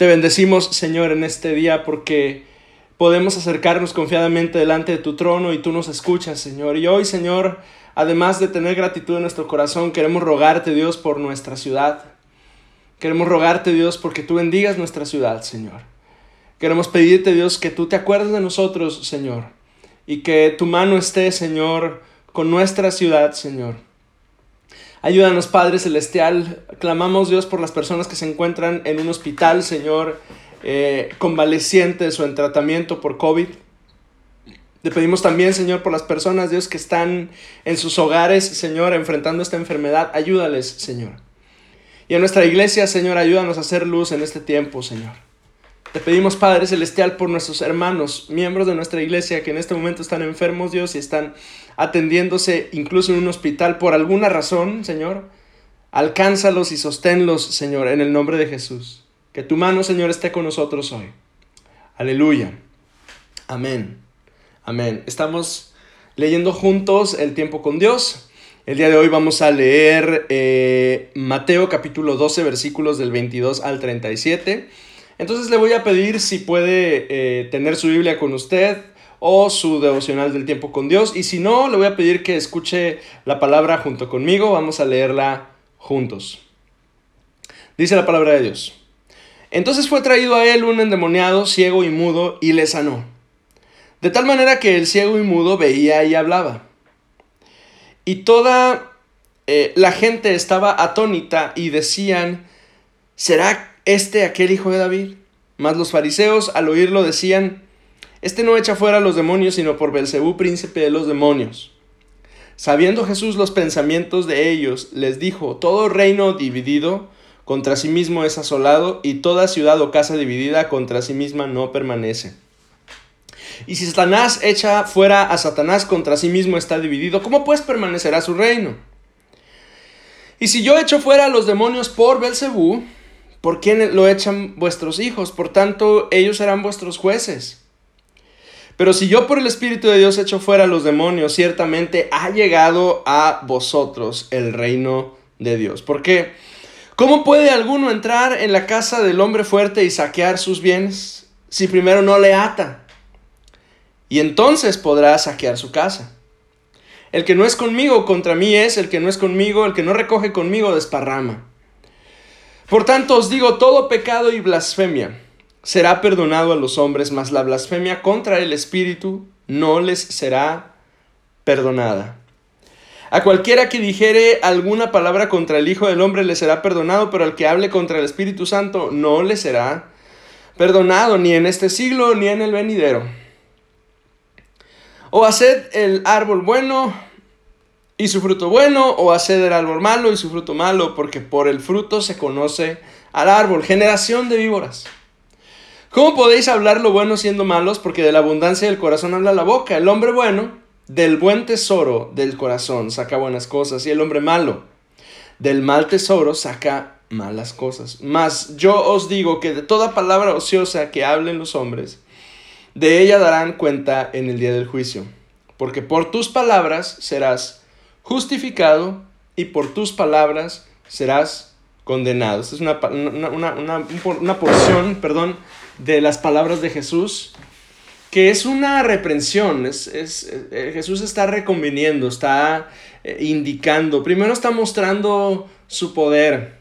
Te bendecimos, Señor, en este día porque podemos acercarnos confiadamente delante de tu trono y tú nos escuchas, Señor. Y hoy, Señor, además de tener gratitud en nuestro corazón, queremos rogarte, Dios, por nuestra ciudad. Queremos rogarte, Dios, porque tú bendigas nuestra ciudad, Señor. Queremos pedirte, Dios, que tú te acuerdes de nosotros, Señor, y que tu mano esté, Señor, con nuestra ciudad, Señor. Ayúdanos, Padre Celestial. Clamamos, Dios, por las personas que se encuentran en un hospital, Señor, eh, convalecientes o en tratamiento por COVID. Te pedimos también, Señor, por las personas, Dios, que están en sus hogares, Señor, enfrentando esta enfermedad. Ayúdales, Señor. Y a nuestra iglesia, Señor, ayúdanos a hacer luz en este tiempo, Señor. Te pedimos, Padre Celestial, por nuestros hermanos, miembros de nuestra iglesia que en este momento están enfermos, Dios, y están atendiéndose incluso en un hospital por alguna razón, Señor. Alcánzalos y sosténlos, Señor, en el nombre de Jesús. Que tu mano, Señor, esté con nosotros hoy. Aleluya. Amén. Amén. Estamos leyendo juntos el tiempo con Dios. El día de hoy vamos a leer eh, Mateo capítulo 12 versículos del 22 al 37. Entonces le voy a pedir si puede eh, tener su Biblia con usted o su devocional del tiempo con Dios. Y si no, le voy a pedir que escuche la palabra junto conmigo. Vamos a leerla juntos. Dice la palabra de Dios. Entonces fue traído a él un endemoniado, ciego y mudo, y le sanó. De tal manera que el ciego y mudo veía y hablaba. Y toda eh, la gente estaba atónita y decían, ¿será este aquel hijo de David? Mas los fariseos al oírlo decían, este no echa fuera a los demonios, sino por Belcebú, príncipe de los demonios. Sabiendo Jesús los pensamientos de ellos, les dijo, todo reino dividido contra sí mismo es asolado, y toda ciudad o casa dividida contra sí misma no permanece. Y si Satanás echa fuera a Satanás contra sí mismo está dividido, ¿cómo pues permanecerá su reino? Y si yo echo fuera a los demonios por Belcebú, ¿por quién lo echan vuestros hijos? Por tanto, ellos serán vuestros jueces. Pero si yo por el Espíritu de Dios echo fuera a los demonios, ciertamente ha llegado a vosotros el reino de Dios. ¿Por qué? ¿Cómo puede alguno entrar en la casa del hombre fuerte y saquear sus bienes si primero no le ata? y entonces podrá saquear su casa. El que no es conmigo contra mí es, el que no es conmigo, el que no recoge conmigo desparrama. Por tanto os digo, todo pecado y blasfemia será perdonado a los hombres, mas la blasfemia contra el Espíritu no les será perdonada. A cualquiera que dijere alguna palabra contra el Hijo del Hombre le será perdonado, pero al que hable contra el Espíritu Santo no le será perdonado, ni en este siglo ni en el venidero. O haced el árbol bueno y su fruto bueno, o haced el árbol malo y su fruto malo, porque por el fruto se conoce al árbol. Generación de víboras. ¿Cómo podéis hablar lo bueno siendo malos? Porque de la abundancia del corazón habla la boca. El hombre bueno, del buen tesoro del corazón, saca buenas cosas, y el hombre malo, del mal tesoro, saca malas cosas. Mas yo os digo que de toda palabra ociosa que hablen los hombres, de ella darán cuenta en el día del juicio, porque por tus palabras serás justificado y por tus palabras serás condenado. Esta es una, una, porción, perdón, de las palabras de Jesús, que es una reprensión. Es, eh, Jesús está reconviniendo, está eh, indicando, primero está mostrando su poder,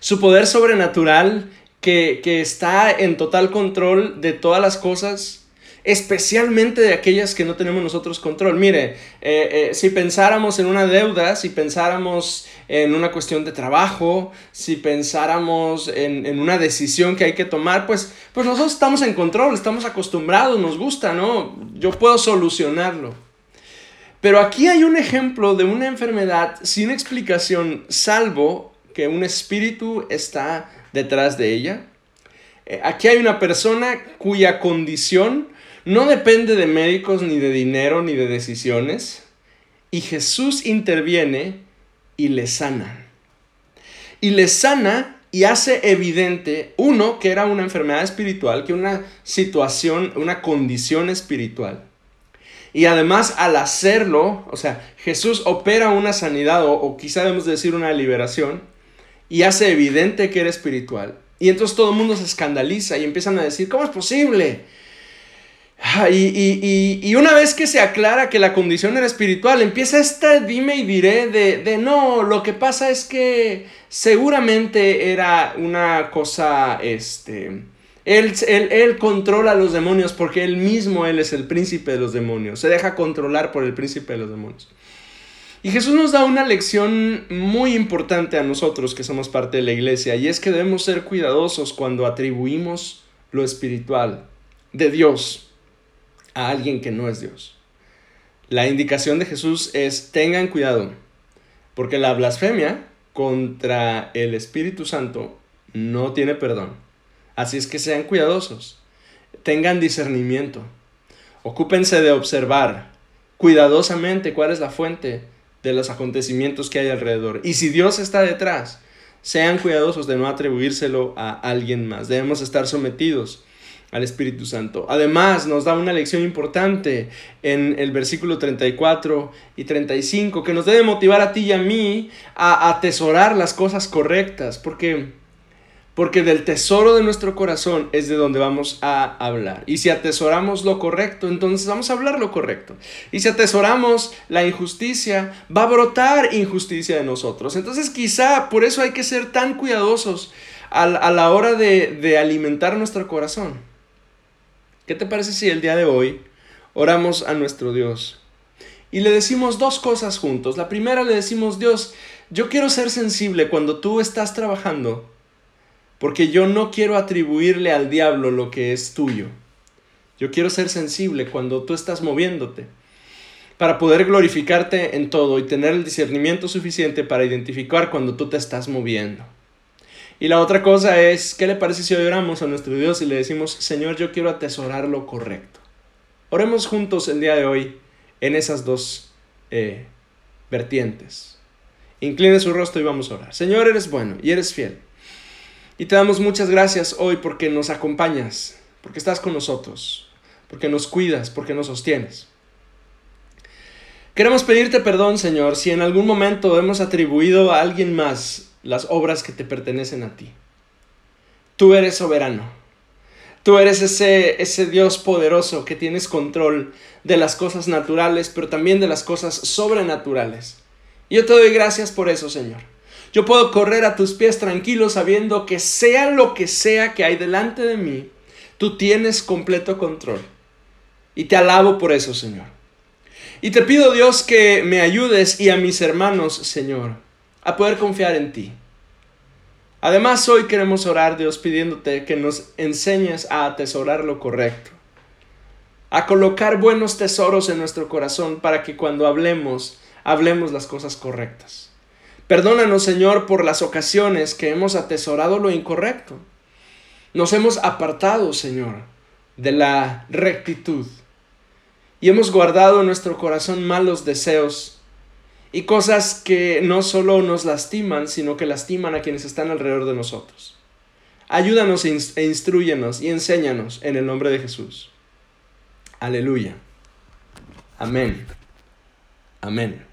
su poder sobrenatural que, está en total control de todas las cosas, especialmente de aquellas que no tenemos nosotros control. Mire, eh, eh, si pensáramos en una deuda, si pensáramos en una cuestión de trabajo, si pensáramos en, una decisión que hay que tomar, pues, pues nosotros estamos en control, estamos acostumbrados, nos gusta, ¿no? Yo puedo solucionarlo. Pero aquí hay un ejemplo de una enfermedad sin explicación, salvo que un espíritu está detrás de ella. Eh, aquí hay una persona cuya condición no depende de médicos, ni de dinero, ni de decisiones. Y Jesús interviene y le sana. Y le sana y hace evidente, uno, que era una enfermedad espiritual, que una situación, una condición espiritual. Y además al hacerlo, o sea, Jesús opera una sanidad o, o quizá debemos decir una liberación y hace evidente que era espiritual. Y entonces todo el mundo se escandaliza y empiezan a decir, ¿cómo es posible? Ah, y, una vez que se aclara que la condición era espiritual, empieza esta dime y diré de, de, no, lo que pasa es que seguramente era una cosa, este, él, él, él, controla a los demonios porque él mismo, él es el príncipe de los demonios, se deja controlar por el príncipe de los demonios. Y Jesús nos da una lección muy importante a nosotros que somos parte de la iglesia, y es que debemos ser cuidadosos cuando atribuimos lo espiritual de Dios a alguien que no es Dios. La indicación de Jesús es tengan cuidado, porque la blasfemia contra el Espíritu Santo no tiene perdón. Así es que sean cuidadosos, tengan discernimiento, ocúpense de observar cuidadosamente cuál es la fuente de los acontecimientos que hay alrededor. Y si Dios está detrás, sean cuidadosos de no atribuírselo a alguien más. Debemos estar sometidos al Espíritu Santo. Además, nos da una lección importante en el versículo 34 y 35 que nos debe motivar a ti y a mí a atesorar las cosas correctas, porque porque del tesoro de nuestro corazón es de donde vamos a hablar. Y si atesoramos lo correcto, entonces vamos a hablar lo correcto. Y si atesoramos la injusticia, va a brotar injusticia de nosotros. Entonces quizá por eso hay que ser tan cuidadosos a, la hora de, de alimentar nuestro corazón. ¿Qué te parece si el día de hoy oramos a nuestro Dios? Y le decimos dos cosas juntos. La primera le decimos, Dios, yo quiero ser sensible cuando tú estás trabajando, porque yo no quiero atribuirle al diablo lo que es tuyo. Yo quiero ser sensible cuando tú estás moviéndote, para poder glorificarte en todo y tener el discernimiento suficiente para identificar cuando tú te estás moviendo. Y la otra cosa es, ¿qué le parece si hoy oramos a nuestro Dios y le decimos, Señor, yo quiero atesorar lo correcto? Oremos juntos el día de hoy en esas dos eh, vertientes. Incline su rostro y vamos a orar. Señor, eres bueno y eres fiel. Y te damos muchas gracias hoy porque nos acompañas, porque estás con nosotros, porque nos cuidas, porque nos sostienes. Queremos pedirte perdón, Señor, si en algún momento hemos atribuido a alguien más las obras que te pertenecen a ti. Tú eres soberano. Tú eres ese, ese Dios poderoso que tienes control de las cosas naturales, pero también de las cosas sobrenaturales. Y yo te doy gracias por eso, Señor. Yo puedo correr a tus pies tranquilo sabiendo que sea lo que sea que hay delante de mí, tú tienes completo control. Y te alabo por eso, Señor. Y te pido, Dios, que me ayudes y a mis hermanos, Señor, a poder confiar en ti. Además, hoy queremos orar, Dios, pidiéndote que nos enseñes a atesorar lo correcto, a colocar buenos tesoros en nuestro corazón para que cuando hablemos, hablemos las cosas correctas. Perdónanos, Señor, por las ocasiones que hemos atesorado lo incorrecto. Nos hemos apartado, Señor, de la rectitud y hemos guardado en nuestro corazón malos deseos y cosas que no solo nos lastiman, sino que lastiman a quienes están alrededor de nosotros. Ayúdanos e instruyenos y enséñanos en el nombre de Jesús. Aleluya. Amén. Amén.